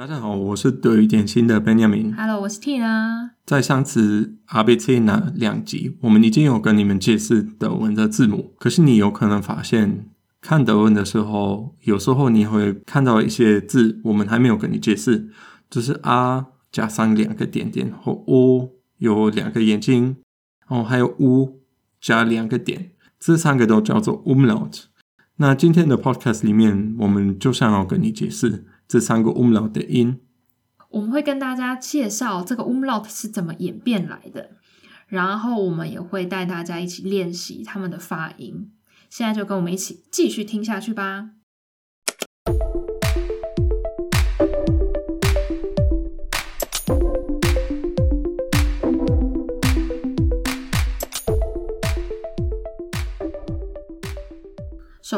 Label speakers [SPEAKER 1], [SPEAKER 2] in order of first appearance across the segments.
[SPEAKER 1] 大家好，我是德语点心的 Benjamin。
[SPEAKER 2] Hello，我是 Tina。
[SPEAKER 1] 在上次 ABC 那两集，我们已经有跟你们解释德文的字母。可是你有可能发现，看德文的时候，有时候你会看到一些字，我们还没有跟你解释，就是 R 加上两个点点，或 O 有两个眼睛，然后还有 U 加两个点，这三个都叫做 Umlaut。那今天的 Podcast 里面，我们就想要跟你解释。这三个 umlaut 的音，
[SPEAKER 2] 我们会跟大家介绍这个 umlaut 是怎么演变来的，然后我们也会带大家一起练习他们的发音。现在就跟我们一起继续听下去吧。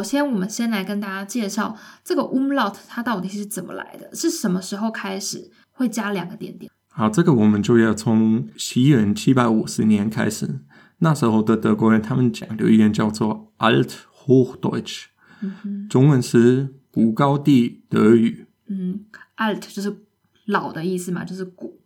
[SPEAKER 2] 首先，我们先来跟大家介绍这个 umlaut 它到底是怎么来的，是什么时候开始会加两个点点？
[SPEAKER 1] 好，这个我们就要从西元七百五十年开始，那时候的德国人他们讲的语言叫做 Althochdeutsch，嗯，中文是古高地德语。
[SPEAKER 2] 嗯，Alt 就是老的意思嘛，就是古。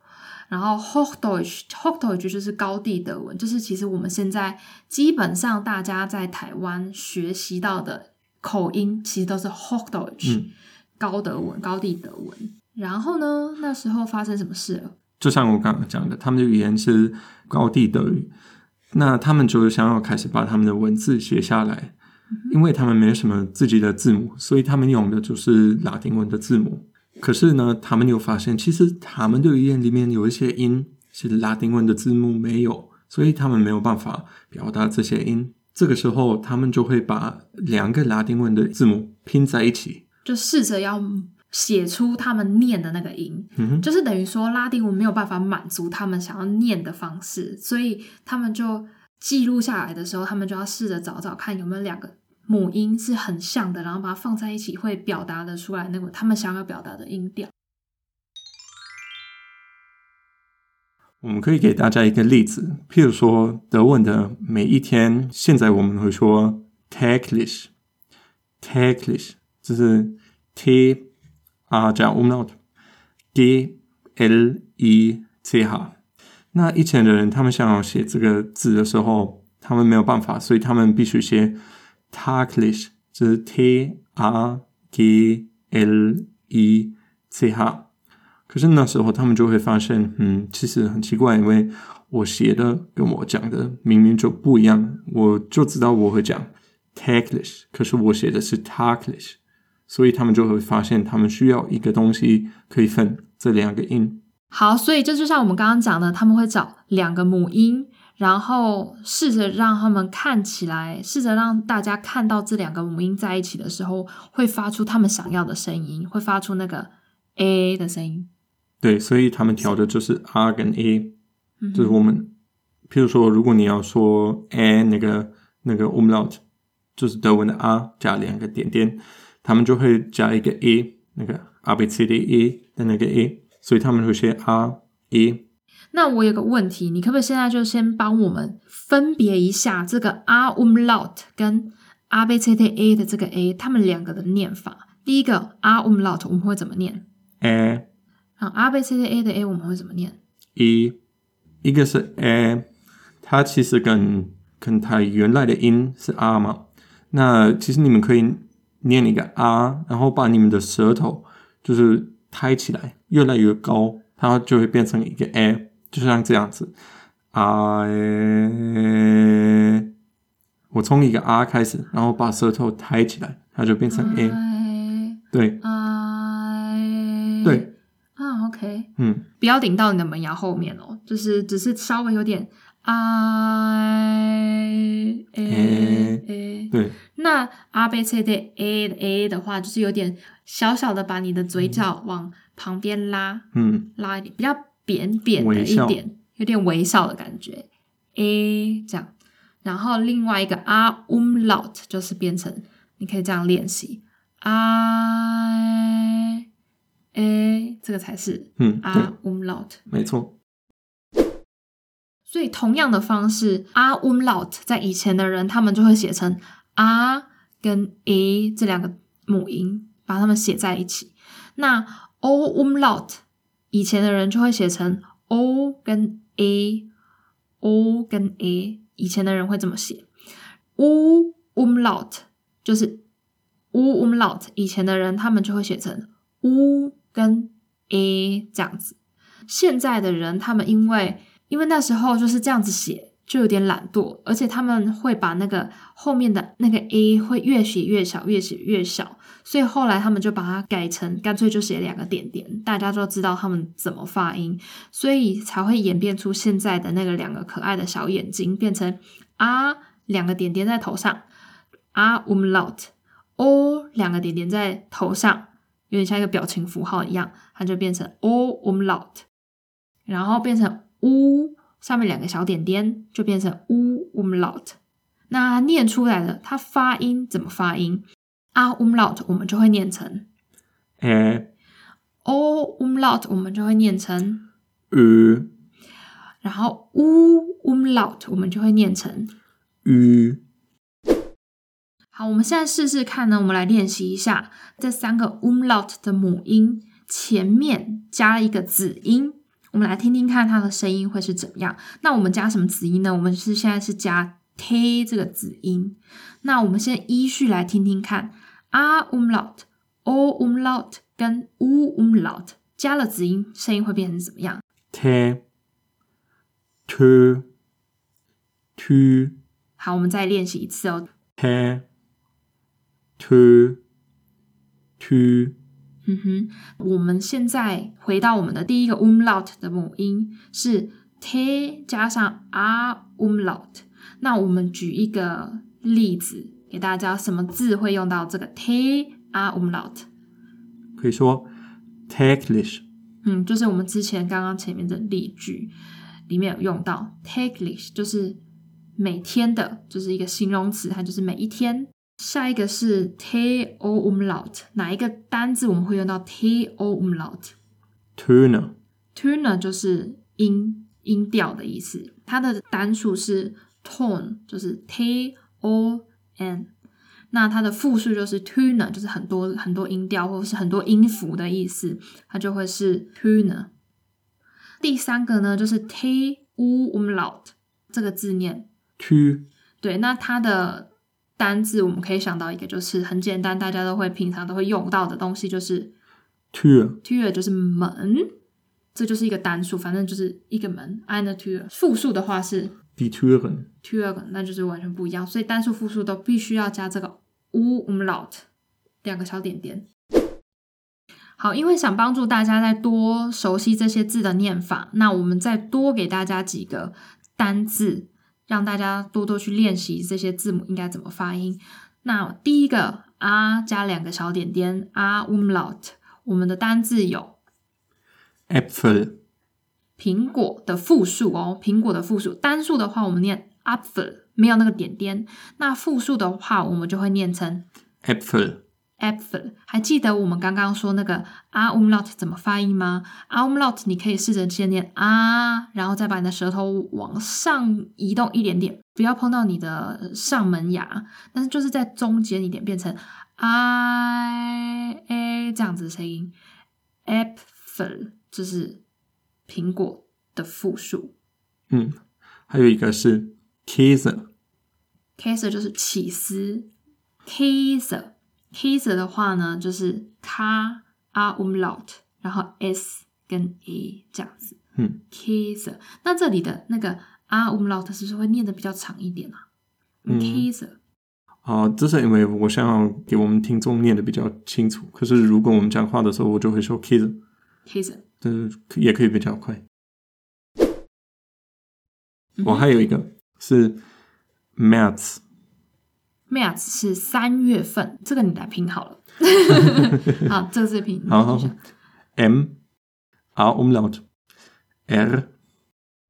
[SPEAKER 2] 然后 Hochdeutsch，Hochdeutsch 就是高地德文，就是其实我们现在基本上大家在台湾学习到的口音，其实都是 Hochdeutsch，嗯，高德文、高地德文。然后呢，那时候发生什么事了？
[SPEAKER 1] 就像我刚刚讲的，他们的语言是高地德语，那他们就想要开始把他们的文字写下来，嗯，因为他们没有什么自己的字母，所以他们用的就是拉丁文的字母。可是呢，他们有发现，其实他们的语言里面有一些音是拉丁文的字母没有，所以他们没有办法表达这些音。这个时候，他们就会把两个拉丁文的字母拼在一起，
[SPEAKER 2] 就试着要写出他们念的那个音。嗯，就是等于说拉丁文没有办法满足他们想要念的方式，所以他们就记录下来的时候，他们就要试着找找看有没有两个。母音是很像的，然后把它放在一起，会表达的出来那个他们想要表达的音调。
[SPEAKER 1] 我们可以给大家一个例子，譬如说德文的每一天，现在我们会说 täglich，täglich 就是 t r 加 umlaut，g l i c h。那以前的人，他们想要写这个字的时候，他们没有办法，所以他们必须写。Täglich 就是 T R G L I C H，可是那时候他们就会发现，嗯，其实很奇怪，因为我写的跟我讲的明明就不一样，我就知道我会讲 täglich，可是我写的是 täglich，所以他们就会发现，他们需要一个东西可以分这两个音。
[SPEAKER 2] 好，所以这就像我们刚刚讲的，他们会找两个母音。然后试着让他们看起来，试着让大家看到这两个母音在一起的时候，会发出他们想要的声音，会发出那个 a 的声音。
[SPEAKER 1] 对，所以他们调的就是 r 跟 a，就是我们，譬如说，如果你要说 a 那个那个 umlaut，就是德文的 r 加两个点点，他们就会加一个 a，那个 a b c d e 的那个 a，所以他们会写 r a。
[SPEAKER 2] 那我有个问题，你可不可以现在就先帮我们分别一下这个 R umlaut 跟 A B C D A 的这个 A，它们两个的念法。第一个 R umlaut 我们会怎么念
[SPEAKER 1] ？A。
[SPEAKER 2] 然后 A B C D A 的 A 我们会怎么念
[SPEAKER 1] ？E。一个是 A，它其实跟跟它原来的音是 R 嘛。那其实你们可以念一个 R，然后把你们的舌头就是抬起来，越来越高，它就会变成一个 A。就像这样子，R，我从一个 R 开始，然后把舌头抬起来，它就变成 A。对
[SPEAKER 2] ，I，
[SPEAKER 1] 对，
[SPEAKER 2] 啊，OK，
[SPEAKER 1] 嗯，
[SPEAKER 2] 不要顶到你的门牙后面哦，就是只是稍微有点 I，A，A，
[SPEAKER 1] 对。
[SPEAKER 2] 那 R B C D A 的 A 的话，就是有点小小的把你的嘴角往旁边拉，
[SPEAKER 1] 嗯，
[SPEAKER 2] 拉一点，比较。扁扁的一点，有点微笑的感觉，a 这样，然后另外一个 r umlaut 就是变成，你可以这样练习，i a 这个才是嗯 r umlaut
[SPEAKER 1] 没错。
[SPEAKER 2] 所以同样的方式，r umlaut 在以前的人他们就会写成 r 跟 a 这两个母音，把它们写在一起。那 o umlaut，以前的人就会写成 o 跟 a，o 跟 a，以前的人会这么写。u umlaut 就是 u umlaut，以前的人他们就会写成 u 跟 a 这样子。现在的人他们因为因为那时候就是这样子写。就有点懒惰，而且他们会把那个后面的那个 a 会越写越小，越写越小，所以后来他们就把它改成干脆就写两个点点，大家都知道他们怎么发音，所以才会演变出现在的那个两个可爱的小眼睛，变成啊两个点点在头上，啊 umlaut，o 两个点点在头上，有点像一个表情符号一样，它就变成 o umlaut，然后变成 u。上面两个小点点就变成 u umlaut，那念出来的它发音怎么发音？a umlaut 我们就会念成
[SPEAKER 1] a，o
[SPEAKER 2] umlaut 我们就会念成
[SPEAKER 1] u，
[SPEAKER 2] 然后 u umlaut 我们就会念成
[SPEAKER 1] u。
[SPEAKER 2] 好，我们现在试试看呢，我们来练习一下这三个 umlaut 的母音前面加一个子音。我们来听听看它的声音会是怎么样。那我们加什么子音呢？我们是现在是加 t 这个子音。那我们先依序来听听看，a umlaut、o umlaut 跟 u umlaut 加了子音，声音会变成怎么样
[SPEAKER 1] ？t、t、t。
[SPEAKER 2] 好，我们再练习一次哦。
[SPEAKER 1] t、t、t。
[SPEAKER 2] 嗯哼，我们现在回到我们的第一个 umlaut 的母音是 t 加上 a umlaut。那我们举一个例子给大家，什么字会用到这个 t a umlaut？
[SPEAKER 1] 可以说 täglich。
[SPEAKER 2] 嗯，就是我们之前刚刚前面的例句里面有用到 täglich，就是每天的，就是一个形容词，它就是每一天。下一个是 t o umlaut，哪一个单字我们会用到 t o umlaut？tuner，tuner 就是音音调的意思，它的单数是 tone，就是 t o n，那它的复数就是 tuner，就是很多很多音调或者是很多音符的意思，它就会是 tuner。第三个呢，就是 t u umlaut 这个字念
[SPEAKER 1] t，
[SPEAKER 2] 对，那它的。单字我们可以想到一个，就是很简单，大家都会平常都会用到的东西，就是
[SPEAKER 1] Tür，Tür
[SPEAKER 2] 就是门，这就是一个单数，反正就是一个门。Eine Tür，复数的话是
[SPEAKER 1] Die Türen，Türen，
[SPEAKER 2] 那就是完全不一样。所以单数、复数都必须要加这个 u umlaut 两个小点点。好，因为想帮助大家再多熟悉这些字的念法，那我们再多给大家几个单字。让大家多多去练习这些字母应该怎么发音。那第一个啊，加两个小点点啊，umlaut。我们的单字有
[SPEAKER 1] Apfel，
[SPEAKER 2] 苹果的复数哦，苹果的复数。单数的话，我们念 Apfel，没有那个点点。那复数的话，我们就会念成
[SPEAKER 1] Apfel。
[SPEAKER 2] Apfel，还记得我们刚刚说那个 a umlaut 怎么发音吗？a umlaut 你可以试着先念啊，然后再把你的舌头往上移动一点点，不要碰到你的上门牙，但是就是在中间一点，变成 i a 这样子的声音。Apfel 就是苹果的复数。
[SPEAKER 1] 嗯，还有一个是 Käse，Käse
[SPEAKER 2] 就是起司 Käse 的话呢，就是 K A umlaut，然后 S 跟 A 这样子。
[SPEAKER 1] 嗯
[SPEAKER 2] ，Käse。那这里的那个 A umlaut 是不是会念的比较长一点啊？
[SPEAKER 1] 嗯
[SPEAKER 2] ，Käse。
[SPEAKER 1] 啊，这是因为我想要给我们听众念的比较清楚。可是如果我们讲话的时候，我就会
[SPEAKER 2] 说。
[SPEAKER 1] 但是也可以比较快。我、嗯、还有一个是 März。
[SPEAKER 2] März 是三月份，这个你来拼好了。好，这个是拼。
[SPEAKER 1] 好好。M A umlaut R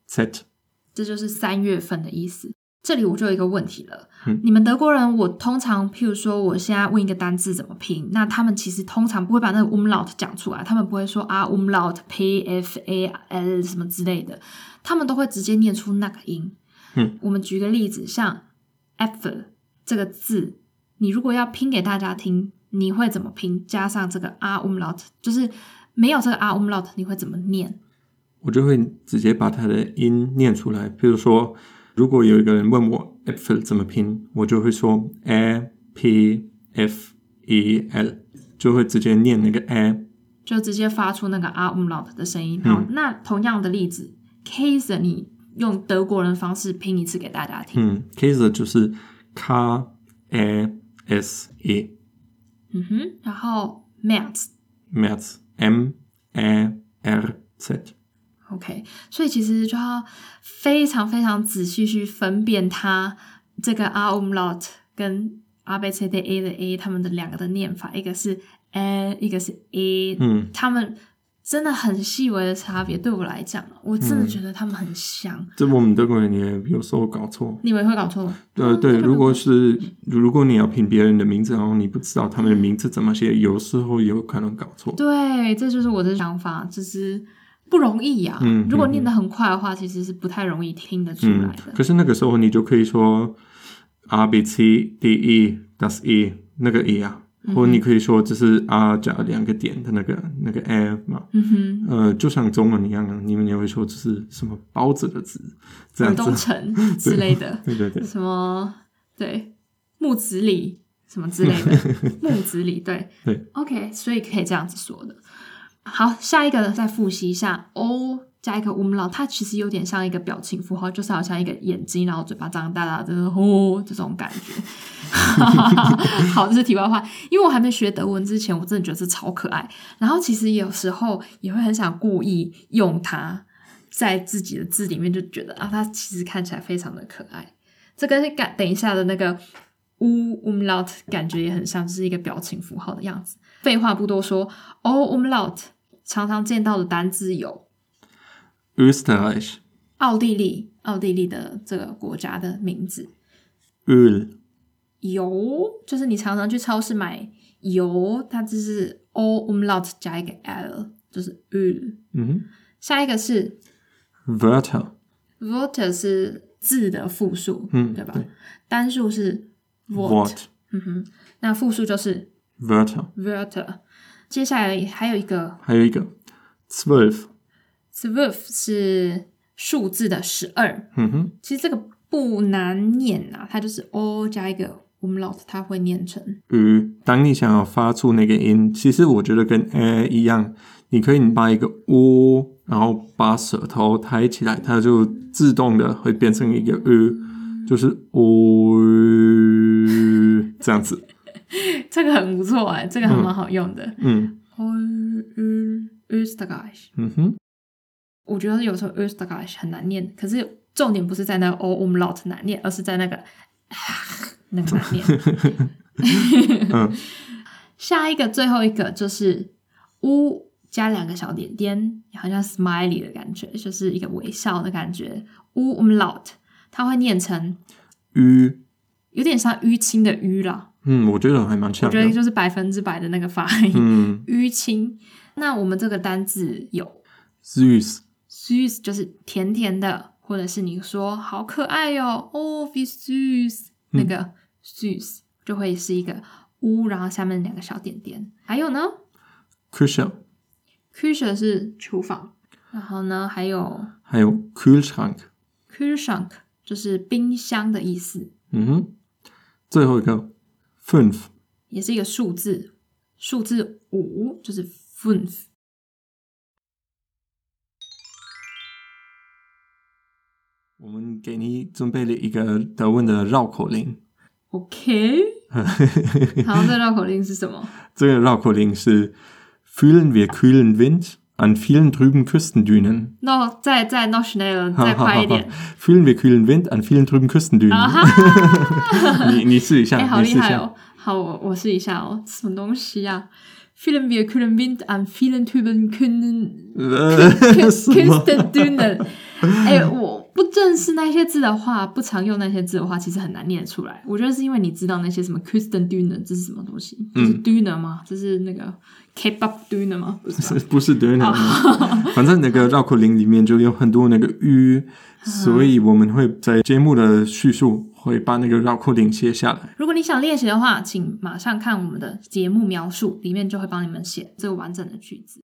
[SPEAKER 1] Z，
[SPEAKER 2] 这就是三月份的意思。这里我就有一个问题了。
[SPEAKER 1] 嗯、
[SPEAKER 2] 你们德国人，我通常譬如说，我现在问一个单字怎么拼，那他们其实通常不会把那个 umlaut 讲出来，他们不会说啊 umlaut P F A L 什么之类的，他们都会直接念出那个音。
[SPEAKER 1] 嗯，
[SPEAKER 2] 我们举个例子，像 Apfel。这个字，你如果要拼给大家听，你会怎么拼？加上这个 a umlaut，就是没有这个 R umlaut，你会怎么念？
[SPEAKER 1] 我就会直接把它的音念出来。比如说，如果有一个人问我 Apfel 怎么拼，我就会说 A P F E L，就会直接念那个 A，
[SPEAKER 2] 就直接发出那个 R umlaut 的声音。好，嗯、那同样的例子，Käse 你用德国人方式拼一次给大家听。
[SPEAKER 1] 嗯，Käse 就是 K A S E。
[SPEAKER 2] 嗯哼，然后 März，März
[SPEAKER 1] M A R Z。
[SPEAKER 2] OK，所以其实就要非常非常仔细去分辨它这个 R umlaut 跟 A B C D A 的 A 它们的两个的念法，一个是 A，一个是 A，
[SPEAKER 1] 嗯，
[SPEAKER 2] 他们真的很细微的差别。对我来讲，我真的觉得他们很像。嗯、
[SPEAKER 1] 这我们德国人也有时候搞错，
[SPEAKER 2] 你们会搞错？
[SPEAKER 1] 对、哦、对，如果是如果你要拼别人的名字，然后你不知道他们的名字怎么写，有时候有可能搞错。
[SPEAKER 2] 对，这就是我的想法，就是。不容易呀、啊嗯，如果念得很快的话、嗯，其实是不太容易听得出来的。
[SPEAKER 1] 可是那个时候你就可以说 R B C D E das E 那个 E 啊、嗯，或你可以说这是啊加两个点的那个那个 F 嘛。
[SPEAKER 2] 嗯哼，
[SPEAKER 1] 呃，就像中文一样啊，你们也会说这是什么包子的子，这样子。
[SPEAKER 2] 东城之类的，
[SPEAKER 1] 对对对，
[SPEAKER 2] 什么对木子李什么之类的 木子李，对
[SPEAKER 1] 对。
[SPEAKER 2] OK，所以可以这样子说的。好，下一个再复习一下，O 加一个 umlaut，它其实有点像一个表情符号，就是好像一个眼睛，然后嘴巴张大大的，就是呼这种感觉。好，这是题外话，因为我还没学德文之前，我真的觉得这超可爱。然后其实有时候也会很想故意用它在自己的字里面，就觉得啊，它其实看起来非常的可爱。这跟感等一下的那个 U umlaut 感觉也很像，就是一个表情符号的样子。废话不多说，O umlaut。常常见到的单字有
[SPEAKER 1] ：Österreich，
[SPEAKER 2] 奥地利，奥地利的这个国家的名字。
[SPEAKER 1] ；Öl，
[SPEAKER 2] 油，就是你常常去超市买油，它就是 O umlaut 加一个 L，就是 Öl。
[SPEAKER 1] 嗯，
[SPEAKER 2] 下一个是
[SPEAKER 1] Wörter，Wörter
[SPEAKER 2] 是字的复数，
[SPEAKER 1] 嗯，
[SPEAKER 2] 对吧？对，单数是
[SPEAKER 1] Wort，
[SPEAKER 2] 嗯哼，那复数就是
[SPEAKER 1] Wörter，Wörter。
[SPEAKER 2] 接下来还有一个，
[SPEAKER 1] 还有一个
[SPEAKER 2] ，zwölf，zwölf 是数字的十二。
[SPEAKER 1] 嗯哼，
[SPEAKER 2] 其实这个不难念啊，它就是 o 加一个 umlaut，它会念成。
[SPEAKER 1] 嗯，当你想要发出那个音，其实我觉得跟 a 一样，你可以把一个 o，然后把舌头抬起来，它就自动的会变成一个 u，就是 o 这样子。
[SPEAKER 2] 这个很不错哎，这个还蛮好用的。
[SPEAKER 1] 嗯。
[SPEAKER 2] 嗯。Österreich。
[SPEAKER 1] 嗯哼。
[SPEAKER 2] 我觉得有时候 Österreich 很难念，可是重点不是在那个 O umlaut 难念，而是在那个啊 那个难念。
[SPEAKER 1] 嗯。
[SPEAKER 2] 下一个最后一个就是 U 加两个小点点，好像 smiley 的感觉，就是一个微笑的感觉。U umlaut 它会念成
[SPEAKER 1] Ü，
[SPEAKER 2] 有点像淤青的淤啦。
[SPEAKER 1] 嗯，我觉得还蛮像的。
[SPEAKER 2] 我觉得就是百分之百的那个发音。
[SPEAKER 1] 嗯，
[SPEAKER 2] 淤青。那我们这个单字有
[SPEAKER 1] ，süß，süß
[SPEAKER 2] 就是甜甜的，或者是你说好可爱哟、哦，哦，wie süß，那个 süß 就会是一个 u，然后下面两个小点点。还有呢，Küche，Küche 是厨房。然后呢，还有
[SPEAKER 1] 还有 Kühlschrank，Kühlschrank
[SPEAKER 2] 就是冰箱的意思。
[SPEAKER 1] 嗯哼，最后一个。fünf
[SPEAKER 2] 也是一个数字，数字五就是 fünf。
[SPEAKER 1] 我们给你准备了一个德文的绕口令。
[SPEAKER 2] OK，好，这绕口令是什么？
[SPEAKER 1] 这个绕口令是 Fühlen wir kühlen Wind an vielen trüben
[SPEAKER 2] Küstendünen。No，再再 no schneller，再快一点。
[SPEAKER 1] Fühlen wir kühlen Wind an vielen trüben Küstendünen。你你试一下，
[SPEAKER 2] 哎、欸，好厉害哦！好，我我试一下哦，什么东西啊？Fühlen wir kühlen Wind an vielen trüben Küstendünen。 哎，我不正视那些字的话，不常用那些字的话，其实很难念出来。我觉得是因为你知道那些什么 Kristen Dune 这是什么东西？这是 Dune 吗？这是那个 K-pop Dune 吗？不是，
[SPEAKER 1] 不是 Düne。反正那个绕口令里面就有很多那个 “u”，所以我们会在节目的叙述会把那个绕口令写下来。
[SPEAKER 2] 如果你想练习的话，请马上看我们的节目描述，里面就会帮你们写这个完整的句子。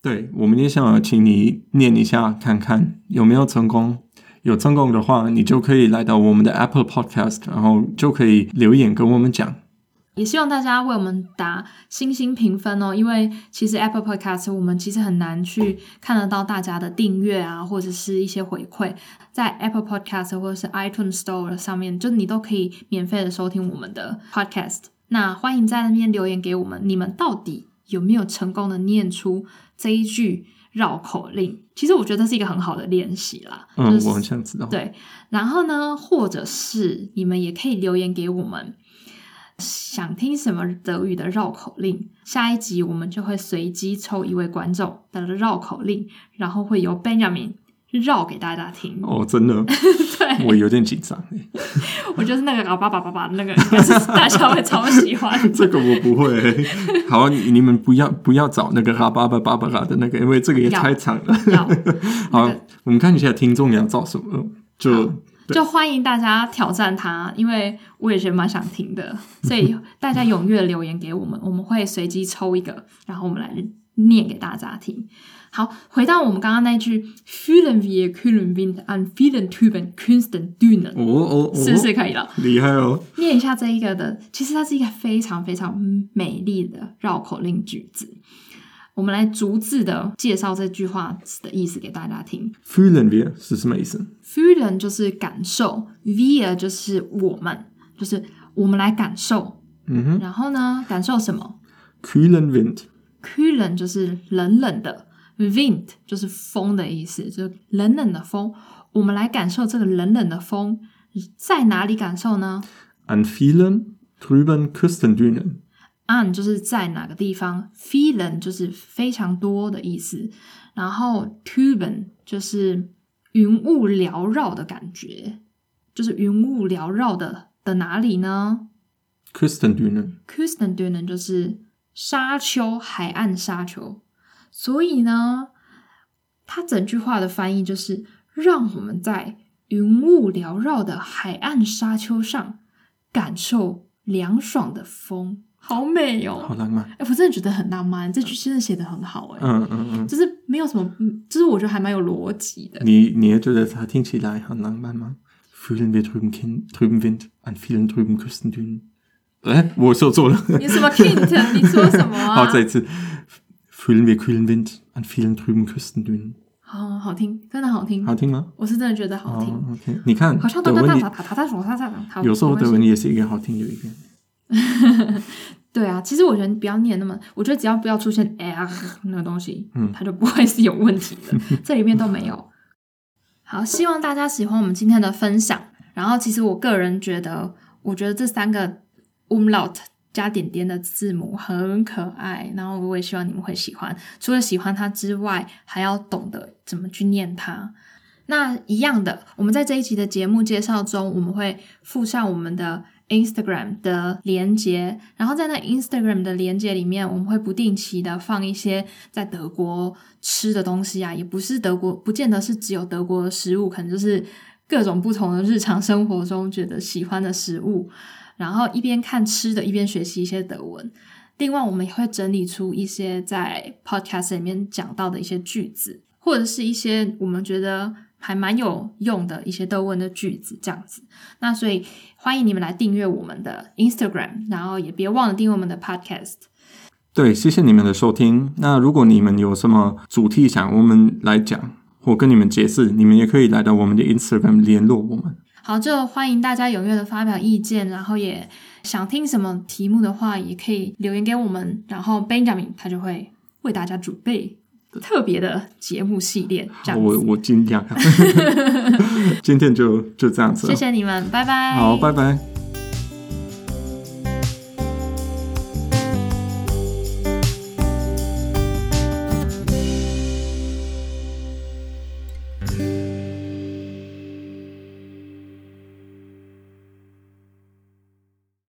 [SPEAKER 1] 对，我们也想请你念一下，看看有没有成功。有成功的话，你就可以来到我们的 Apple Podcast，然后就可以留言跟我们讲。
[SPEAKER 2] 也希望大家为我们打星星评分哦，因为其实 Apple Podcast 我们其实很难去看得到大家的订阅啊，或者是一些回馈，在 Apple Podcast 或者是 iTunes Store 上面，就你都可以免费的收听我们的 Podcast。那欢迎在那边留言给我们，你们到底有没有成功的念出这一句绕口令？其实我觉得这是一个很好的练习啦。
[SPEAKER 1] 嗯，
[SPEAKER 2] 就是、
[SPEAKER 1] 我很想知道。
[SPEAKER 2] 对，然后呢，或者是你们也可以留言给我们。想听什么德语的绕口令？下一集我们就会随机抽一位观众的绕口令，然后会由 Benjamin 绕给大家听。
[SPEAKER 1] 哦，真的？
[SPEAKER 2] 对，
[SPEAKER 1] 我有点紧张。
[SPEAKER 2] 我就是那个啊叭叭叭叭那个，应该是大家会超喜欢。
[SPEAKER 1] 这个我不会。好，你们不要不要找那个啊叭叭叭叭的那个，因为这个也太长了。好，那个、我们看一下听众要找什么，就。
[SPEAKER 2] 就欢迎大家挑战它，因为我也觉得蛮想听的，所以大家踊跃留言给我们，我们会随机抽一个，然后我们来念给大家听。好，回到我们刚刚那句 “Fühlen wir kühlen Wind an vielen Trüben Küsten dünen”，
[SPEAKER 1] 哦哦，哦
[SPEAKER 2] 是不是可以了？
[SPEAKER 1] 厉害哦！
[SPEAKER 2] 念一下这一个的，其实它是一个非常非常美丽的绕口令句子。我们来逐字的介绍这句话的意思给大家听。
[SPEAKER 1] Fühlen wir 是什么意思
[SPEAKER 2] ？Fühlen 就是感受，wir 就是我们，就是我们来感受。
[SPEAKER 1] 嗯哼。
[SPEAKER 2] 然后呢，感受什么
[SPEAKER 1] ？Kühlen Wind，Kühlen
[SPEAKER 2] 就是冷冷的，Wind 就是风的意思，就是冷冷的风。我们来感受这个冷冷的风，在哪里感受呢
[SPEAKER 1] ？An vielen trüben Küstendünen。
[SPEAKER 2] an 就是在哪个地方，vielen 就是非常多的意思，然后 trüben 就是云雾缭绕的感觉，就是云雾缭绕的的哪里呢
[SPEAKER 1] ？Küstendünen，Küstendünen
[SPEAKER 2] 就是沙丘，海岸沙丘。所以呢，它整句话的翻译就是让我们在云雾缭绕的海岸沙丘上感受凉爽的风。好美哦，
[SPEAKER 1] 好浪漫！
[SPEAKER 2] 哎、欸，我真的觉得很浪漫，这句真的写的很好哎。
[SPEAKER 1] 嗯嗯嗯，
[SPEAKER 2] 就是没有什么，就是我觉得还蛮有逻辑的。
[SPEAKER 1] 你你也觉得它听起来很浪漫吗？Fühlen wir trüben trüben Wind an vielen trüben Küstendünen。哎，我说错了。
[SPEAKER 2] 你什么 Kind？你说什么啊？
[SPEAKER 1] 好，再一次。Fühlen wir kühlen Wind an vielen trüben Küstendünen。
[SPEAKER 2] 好好听，真的好听。
[SPEAKER 1] 好听吗？
[SPEAKER 2] 我是真的觉得好听。
[SPEAKER 1] Oh, OK，你看，
[SPEAKER 2] 好像德文也，
[SPEAKER 1] 有时候德文也是一个好听的语言。
[SPEAKER 2] 对啊，其实我觉得你不要念那么，我觉得只要不要出现 r 那个东西，嗯，它就不会是有问题的。这里面都没有。好，希望大家喜欢我们今天的分享。然后，其实我个人觉得，我觉得这三个 umlaut 加点点的字母很可爱。然后，我也希望你们会喜欢。除了喜欢它之外，还要懂得怎么去念它。那一样的，我们在这一集的节目介绍中，我们会附上我们的。Instagram 的连接，然后在那 Instagram 的连接里面，我们会不定期的放一些在德国吃的东西啊，也不是德国，不见得是只有德国的食物，可能就是各种不同的日常生活中觉得喜欢的食物，然后一边看吃的，一边学习一些德文。另外，我们也会整理出一些在 Podcast 里面讲到的一些句子，或者是一些我们觉得。还蛮有用的一些德文的句子，这样子。那所以欢迎你们来订阅我们的 Instagram，然后也别忘了订阅我们的 Podcast。
[SPEAKER 1] 对，谢谢你们的收听。那如果你们有什么主题想我们来讲或跟你们解释，你们也可以来到我们的 Instagram 联络我们。
[SPEAKER 2] 好，就欢迎大家踊跃的发表意见，然后也想听什么题目的话，也可以留言给我们，然后 Benjamin 他就会为大家准备。特别的节目系列，这样子。
[SPEAKER 1] 我我尽量。今天就就这样子。
[SPEAKER 2] 谢谢你们，拜拜。
[SPEAKER 1] 好，拜拜。